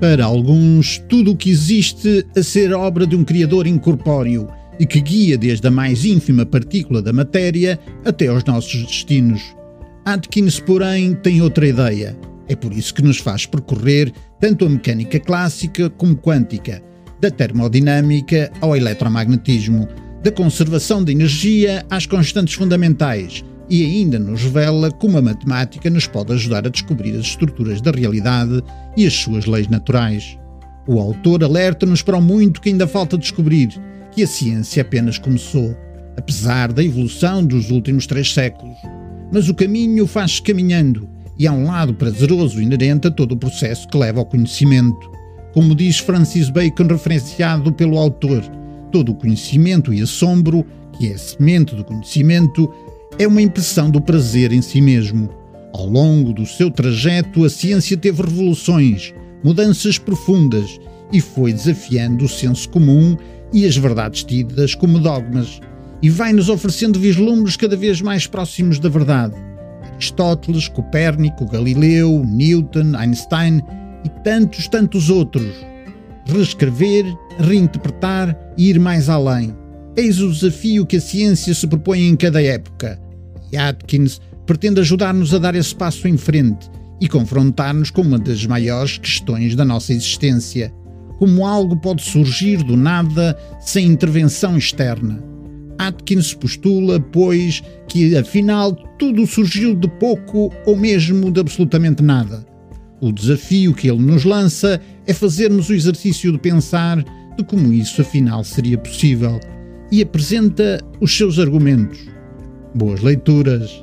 Para alguns, tudo o que existe a ser obra de um Criador incorpóreo e que guia desde a mais ínfima partícula da matéria até aos nossos destinos. Atkins, porém, tem outra ideia. É por isso que nos faz percorrer tanto a mecânica clássica como quântica, da termodinâmica ao eletromagnetismo, da conservação de energia às constantes fundamentais e ainda nos revela como a matemática nos pode ajudar a descobrir as estruturas da realidade e as suas leis naturais. O autor alerta-nos para o muito que ainda falta descobrir, que a ciência apenas começou, apesar da evolução dos últimos três séculos. Mas o caminho faz-se caminhando, e há um lado prazeroso inerente a todo o processo que leva ao conhecimento. Como diz Francis Bacon, referenciado pelo autor, todo o conhecimento e assombro, que é a semente do conhecimento, é uma impressão do prazer em si mesmo. Ao longo do seu trajeto, a ciência teve revoluções, mudanças profundas e foi desafiando o senso comum e as verdades tidas como dogmas, e vai-nos oferecendo vislumbres cada vez mais próximos da verdade. Aristóteles, Copérnico, Galileu, Newton, Einstein e tantos, tantos outros. Reescrever, reinterpretar e ir mais além. Eis o desafio que a ciência se propõe em cada época e Atkins pretende ajudar-nos a dar esse passo em frente e confrontar-nos com uma das maiores questões da nossa existência: como algo pode surgir do nada sem intervenção externa. Atkins postula, pois, que afinal tudo surgiu de pouco ou mesmo de absolutamente nada. O desafio que ele nos lança é fazermos o exercício de pensar de como isso afinal seria possível e apresenta os seus argumentos. Boas leituras!